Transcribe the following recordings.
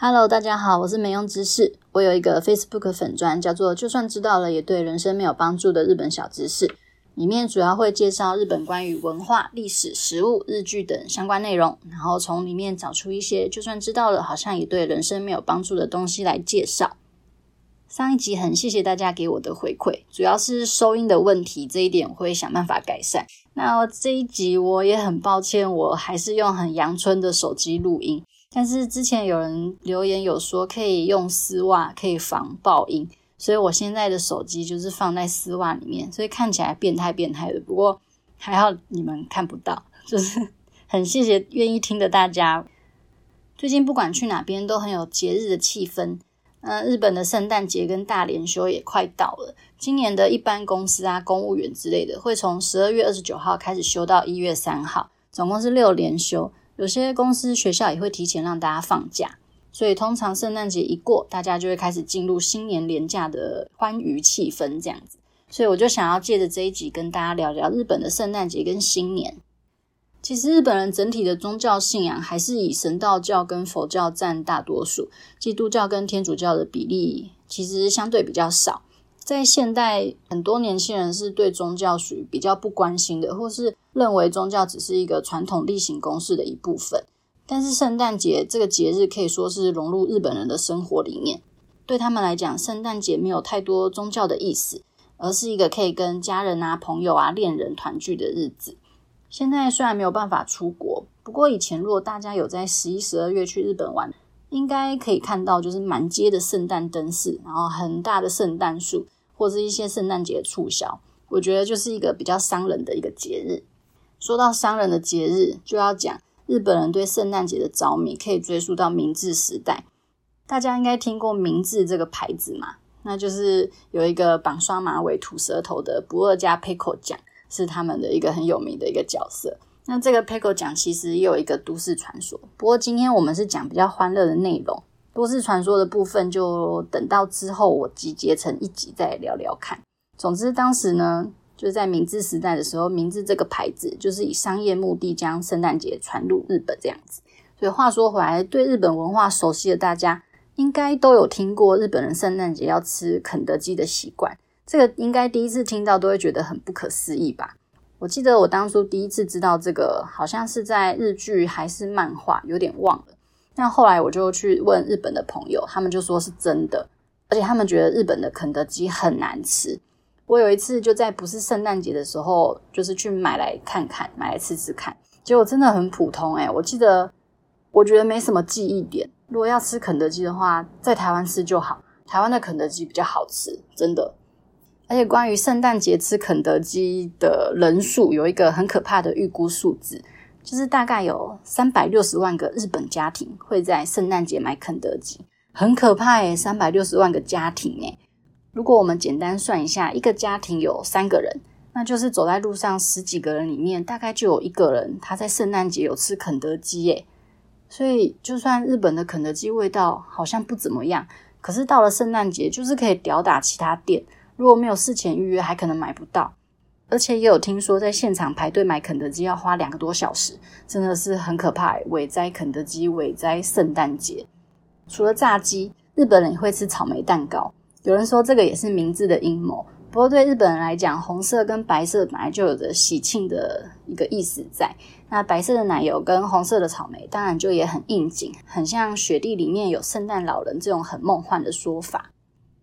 Hello，大家好，我是没用知识。我有一个 Facebook 粉专，叫做“就算知道了也对人生没有帮助的日本小知识”，里面主要会介绍日本关于文化、历史、食物、日剧等相关内容，然后从里面找出一些就算知道了，好像也对人生没有帮助的东西来介绍。上一集很谢谢大家给我的回馈，主要是收音的问题，这一点我会想办法改善。那这一集我也很抱歉，我还是用很阳春的手机录音。但是之前有人留言有说可以用丝袜可以防爆音，所以我现在的手机就是放在丝袜里面，所以看起来变态变态的。不过还好你们看不到，就是 很谢谢愿意听的大家。最近不管去哪边都很有节日的气氛，嗯，日本的圣诞节跟大连休也快到了。今年的一般公司啊、公务员之类的会从十二月二十九号开始休到一月三号，总共是六连休。有些公司、学校也会提前让大家放假，所以通常圣诞节一过，大家就会开始进入新年连假的欢愉气氛，这样子。所以我就想要借着这一集跟大家聊聊日本的圣诞节跟新年。其实日本人整体的宗教信仰还是以神道教跟佛教占大多数，基督教跟天主教的比例其实相对比较少。在现代，很多年轻人是对宗教属于比较不关心的，或是认为宗教只是一个传统例行公事的一部分。但是圣诞节这个节日可以说是融入日本人的生活里面，对他们来讲，圣诞节没有太多宗教的意思，而是一个可以跟家人啊、朋友啊、恋人团聚的日子。现在虽然没有办法出国，不过以前如果大家有在十一、十二月去日本玩，应该可以看到就是满街的圣诞灯饰，然后很大的圣诞树。或是一些圣诞节促销，我觉得就是一个比较伤人的一个节日。说到商人的节日，就要讲日本人对圣诞节的着迷，可以追溯到明治时代。大家应该听过明治这个牌子嘛？那就是有一个绑双马尾、吐舌头的不二家 pickle 酱，是他们的一个很有名的一个角色。那这个 pickle 酱其实也有一个都市传说，不过今天我们是讲比较欢乐的内容。都市传说的部分，就等到之后我集结成一集再聊聊看。总之，当时呢，就是在明治时代的时候，明治这个牌子就是以商业目的将圣诞节传入日本这样子。所以话说回来，对日本文化熟悉的大家，应该都有听过日本人圣诞节要吃肯德基的习惯。这个应该第一次听到都会觉得很不可思议吧？我记得我当初第一次知道这个，好像是在日剧还是漫画，有点忘了。那后来我就去问日本的朋友，他们就说是真的，而且他们觉得日本的肯德基很难吃。我有一次就在不是圣诞节的时候，就是去买来看看，买来吃吃看，结果真的很普通欸。我记得，我觉得没什么记忆点。如果要吃肯德基的话，在台湾吃就好，台湾的肯德基比较好吃，真的。而且关于圣诞节吃肯德基的人数，有一个很可怕的预估数字。就是大概有三百六十万个日本家庭会在圣诞节买肯德基，很可怕诶，三百六十万个家庭诶。如果我们简单算一下，一个家庭有三个人，那就是走在路上十几个人里面，大概就有一个人他在圣诞节有吃肯德基耶。所以就算日本的肯德基味道好像不怎么样，可是到了圣诞节就是可以吊打其他店，如果没有事前预约，还可能买不到。而且也有听说，在现场排队买肯德基要花两个多小时，真的是很可怕。伟哉肯德基，伟哉圣诞节。除了炸鸡，日本人也会吃草莓蛋糕。有人说这个也是明治的阴谋。不过对日本人来讲，红色跟白色本来就有着喜庆的一个意思在。那白色的奶油跟红色的草莓，当然就也很应景，很像雪地里面有圣诞老人这种很梦幻的说法。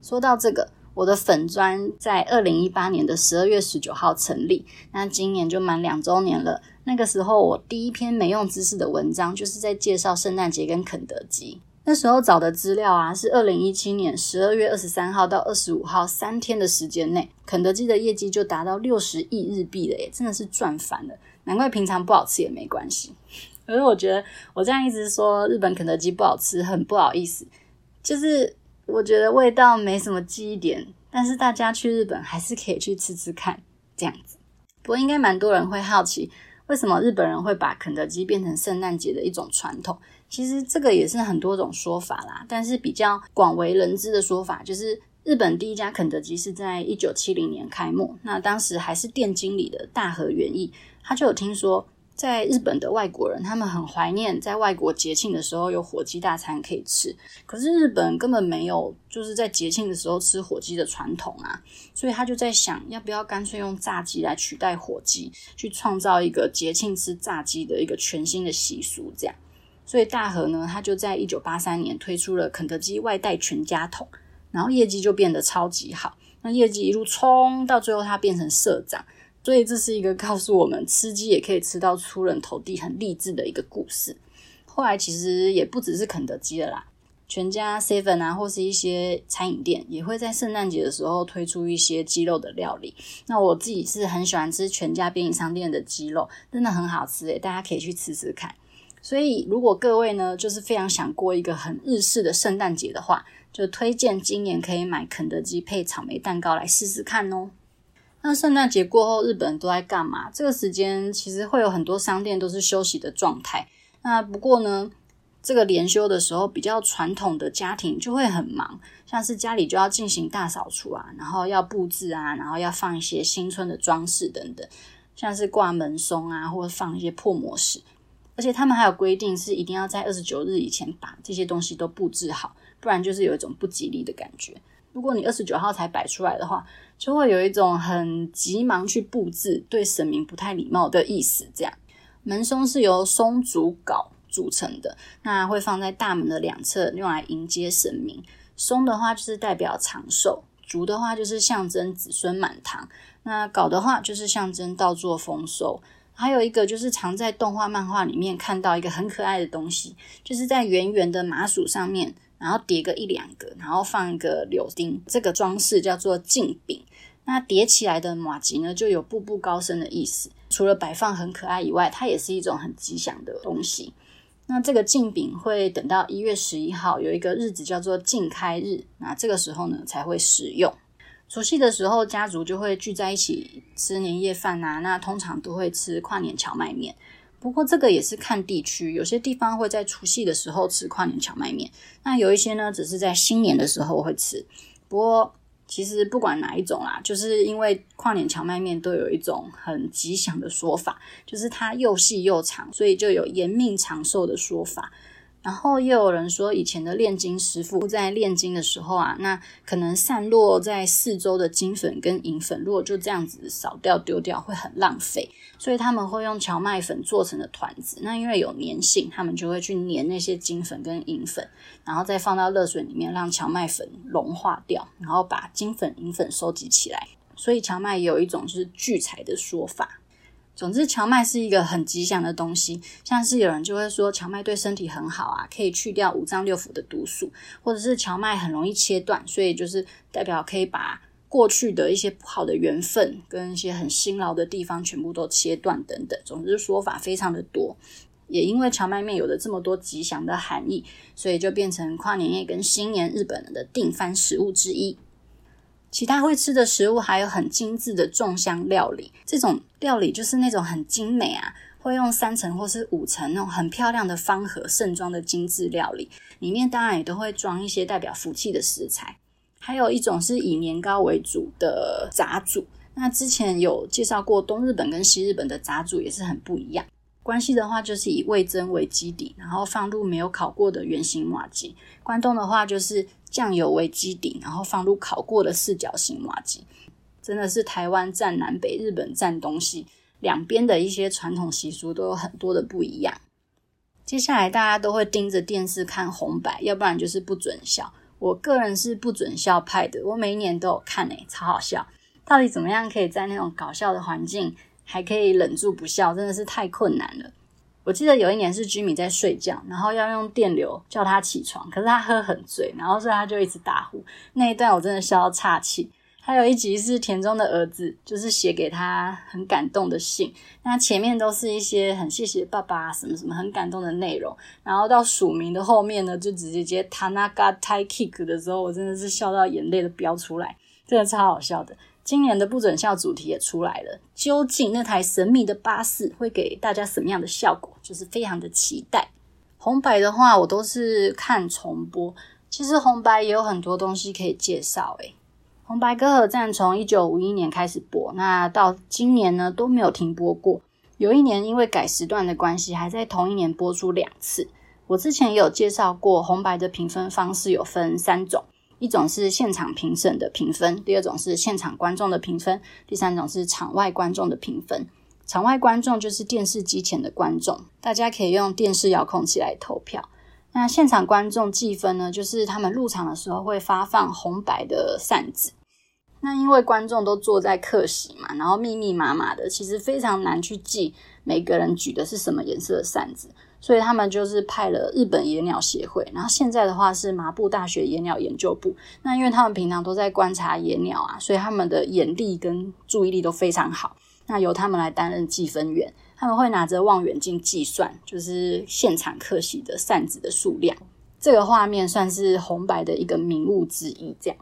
说到这个。我的粉专在二零一八年的十二月十九号成立，那今年就满两周年了。那个时候，我第一篇没用知识的文章就是在介绍圣诞节跟肯德基。那时候找的资料啊，是二零一七年十二月二十三号到二十五号三天的时间内，肯德基的业绩就达到六十亿日币了耶，真的是赚翻了。难怪平常不好吃也没关系。可是我觉得我这样一直说日本肯德基不好吃，很不好意思，就是。我觉得味道没什么记忆点，但是大家去日本还是可以去吃吃看，这样子。不过应该蛮多人会好奇，为什么日本人会把肯德基变成圣诞节的一种传统？其实这个也是很多种说法啦，但是比较广为人知的说法就是，日本第一家肯德基是在一九七零年开幕，那当时还是店经理的大和元义，他就有听说在日本的外国人，他们很怀念在外国节庆的时候有火鸡大餐可以吃。可是日本根本没有就是在节庆的时候吃火鸡的传统啊，所以他就在想，要不要干脆用炸鸡来取代火鸡，去创造一个节庆吃炸鸡的一个全新的习俗。这样，所以大和呢，他就在一九八三年推出了肯德基外带全家桶，然后业绩就变得超级好。那业绩一路冲到最后，他变成社长。所以这是一个告诉我们吃鸡也可以吃到出人头地、很励志的一个故事。后来其实也不只是肯德基了啦，全家、Seven 啊，或是一些餐饮店也会在圣诞节的时候推出一些鸡肉的料理。那我自己是很喜欢吃全家便利商店的鸡肉，真的很好吃诶，大家可以去吃吃看。所以如果各位呢，就是非常想过一个很日式的圣诞节的话，就推荐今年可以买肯德基配草莓蛋糕来试试看哦。那圣诞节过后，日本人都在干嘛？这个时间其实会有很多商店都是休息的状态。那不过呢，这个连休的时候，比较传统的家庭就会很忙，像是家里就要进行大扫除啊，然后要布置啊，然后要放一些新春的装饰等等，像是挂门松啊，或者放一些破魔石。而且他们还有规定，是一定要在二十九日以前把这些东西都布置好，不然就是有一种不吉利的感觉。如果你二十九号才摆出来的话，就会有一种很急忙去布置，对神明不太礼貌的意思。这样，门松是由松竹稿组成的，那会放在大门的两侧，用来迎接神明。松的话就是代表长寿，竹的话就是象征子孙满堂，那稿的话就是象征稻作丰收。还有一个就是常在动画、漫画里面看到一个很可爱的东西，就是在圆圆的麻薯上面。然后叠个一两个，然后放一个柳丁，这个装饰叫做镜饼。那叠起来的马吉呢，就有步步高升的意思。除了摆放很可爱以外，它也是一种很吉祥的东西。那这个镜饼会等到一月十一号有一个日子叫做镜开日，那这个时候呢才会食用。除夕的时候，家族就会聚在一起吃年夜饭啊。那通常都会吃跨年蕎麦面。不过这个也是看地区，有些地方会在除夕的时候吃跨年荞麦面，那有一些呢，只是在新年的时候会吃。不过其实不管哪一种啦，就是因为跨年荞麦面都有一种很吉祥的说法，就是它又细又长，所以就有延命长寿的说法。然后又有人说，以前的炼金师傅在炼金的时候啊，那可能散落在四周的金粉跟银粉，如果就这样子扫掉丢掉，会很浪费，所以他们会用荞麦粉做成的团子。那因为有粘性，他们就会去粘那些金粉跟银粉，然后再放到热水里面，让荞麦粉融化掉，然后把金粉、银粉收集起来。所以荞麦也有一种就是聚财的说法。总之，荞麦是一个很吉祥的东西，像是有人就会说荞麦对身体很好啊，可以去掉五脏六腑的毒素，或者是荞麦很容易切断，所以就是代表可以把过去的一些不好的缘分跟一些很辛劳的地方全部都切断等等。总之，说法非常的多。也因为荞麦面有了这么多吉祥的含义，所以就变成跨年夜跟新年日本人的定番食物之一。其他会吃的食物还有很精致的重香料理，这种料理就是那种很精美啊，会用三层或是五层那种很漂亮的方盒盛装的精致料理，里面当然也都会装一些代表福气的食材。还有一种是以年糕为主的杂煮，那之前有介绍过东日本跟西日本的杂煮也是很不一样。关西的话就是以味噌为基底，然后放入没有烤过的圆形麻糬；关东的话就是酱油为基底，然后放入烤过的四角形麻糬。真的是台湾占南北，日本占东西，两边的一些传统习俗都有很多的不一样。接下来大家都会盯着电视看红白，要不然就是不准笑。我个人是不准笑派的，我每一年都有看诶，超好笑。到底怎么样可以在那种搞笑的环境，还可以忍住不笑，真的是太困难了。我记得有一年是居民在睡觉，然后要用电流叫他起床，可是他喝很醉，然后所以他就一直打呼。那一段我真的笑到岔气。还有一集是田中的儿子，就是写给他很感动的信，那前面都是一些很谢谢爸爸什么什么很感动的内容，然后到署名的后面呢，就直接接 Tanaka Tai Kick 的时候，我真的是笑到眼泪都飙出来，真的超好笑的。今年的不准笑主题也出来了，究竟那台神秘的巴士会给大家什么样的效果？就是非常的期待。红白的话，我都是看重播。其实红白也有很多东西可以介绍。诶，红白歌合战从一九五一年开始播，那到今年呢都没有停播过。有一年因为改时段的关系，还在同一年播出两次。我之前也有介绍过，红白的评分方式有分三种，一种是现场评审的评分，第二种是现场观众的评分，第三种是场外观众的评分。场外观众就是电视机前的观众，大家可以用电视遥控器来投票。那现场观众计分呢，就是他们入场的时候会发放红白的扇子。那因为观众都坐在客席嘛，然后密密麻麻的，其实非常难去记每个人举的是什么颜色的扇子，所以他们就是派了日本野鸟协会，然后现在的话是麻布大学野鸟研究部。那因为他们平常都在观察野鸟啊，所以他们的眼力跟注意力都非常好。那由他们来担任计分员，他们会拿着望远镜计算，就是现场客席的扇子的数量。这个画面算是红白的一个名物之一。这样，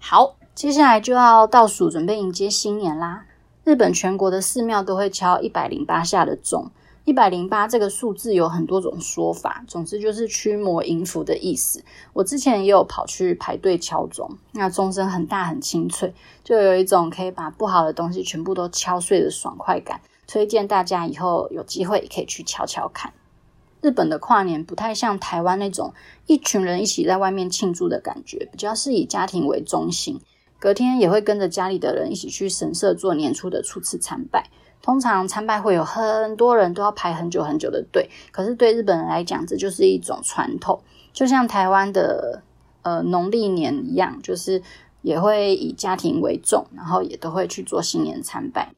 好，接下来就要倒数准备迎接新年啦。日本全国的寺庙都会敲一百零八下的钟。一百零八这个数字有很多种说法，总之就是驱魔迎福的意思。我之前也有跑去排队敲钟，那钟声很大很清脆，就有一种可以把不好的东西全部都敲碎的爽快感。推荐大家以后有机会也可以去敲敲看。日本的跨年不太像台湾那种一群人一起在外面庆祝的感觉，比较是以家庭为中心，隔天也会跟着家里的人一起去神社做年初的初次参拜。通常参拜会有很多人都要排很久很久的队，可是对日本人来讲，这就是一种传统，就像台湾的呃农历年一样，就是也会以家庭为重，然后也都会去做新年参拜。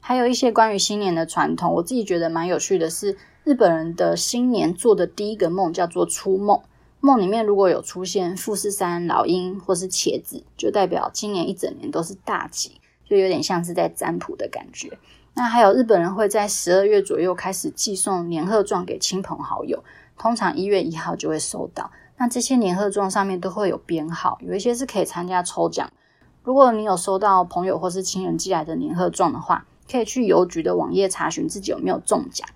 还有一些关于新年的传统，我自己觉得蛮有趣的是，日本人的新年做的第一个梦叫做初梦，梦里面如果有出现富士山、老鹰或是茄子，就代表今年一整年都是大吉，就有点像是在占卜的感觉。那还有日本人会在十二月左右开始寄送年贺状给亲朋好友，通常一月一号就会收到。那这些年贺状上面都会有编号，有一些是可以参加抽奖。如果你有收到朋友或是亲人寄来的年贺状的话，可以去邮局的网页查询自己有没有中奖。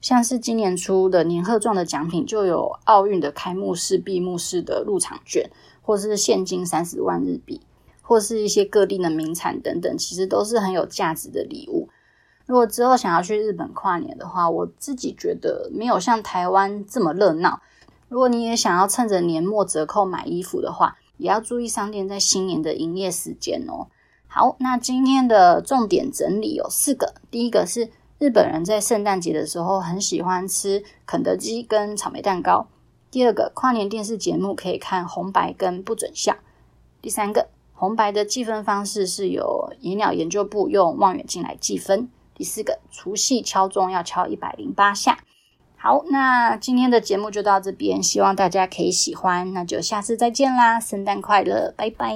像是今年出的年贺状的奖品，就有奥运的开幕式、闭幕式的入场券，或是现金三十万日币，或是一些各地的名产等等，其实都是很有价值的礼物。如果之后想要去日本跨年的话，我自己觉得没有像台湾这么热闹。如果你也想要趁着年末折扣买衣服的话，也要注意商店在新年的营业时间哦。好，那今天的重点整理有四个。第一个是日本人在圣诞节的时候很喜欢吃肯德基跟草莓蛋糕。第二个，跨年电视节目可以看红白跟不准笑。第三个，红白的计分方式是由野鸟研究部用望远镜来计分。第四个，除夕敲钟要敲一百零八下。好，那今天的节目就到这边，希望大家可以喜欢，那就下次再见啦，圣诞快乐，拜拜。